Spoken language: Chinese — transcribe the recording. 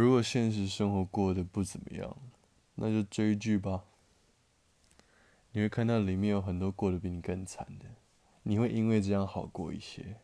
如果现实生活过得不怎么样那就追剧吧。你会看到里面有很多过得比你更惨的你会因为这样好过一些。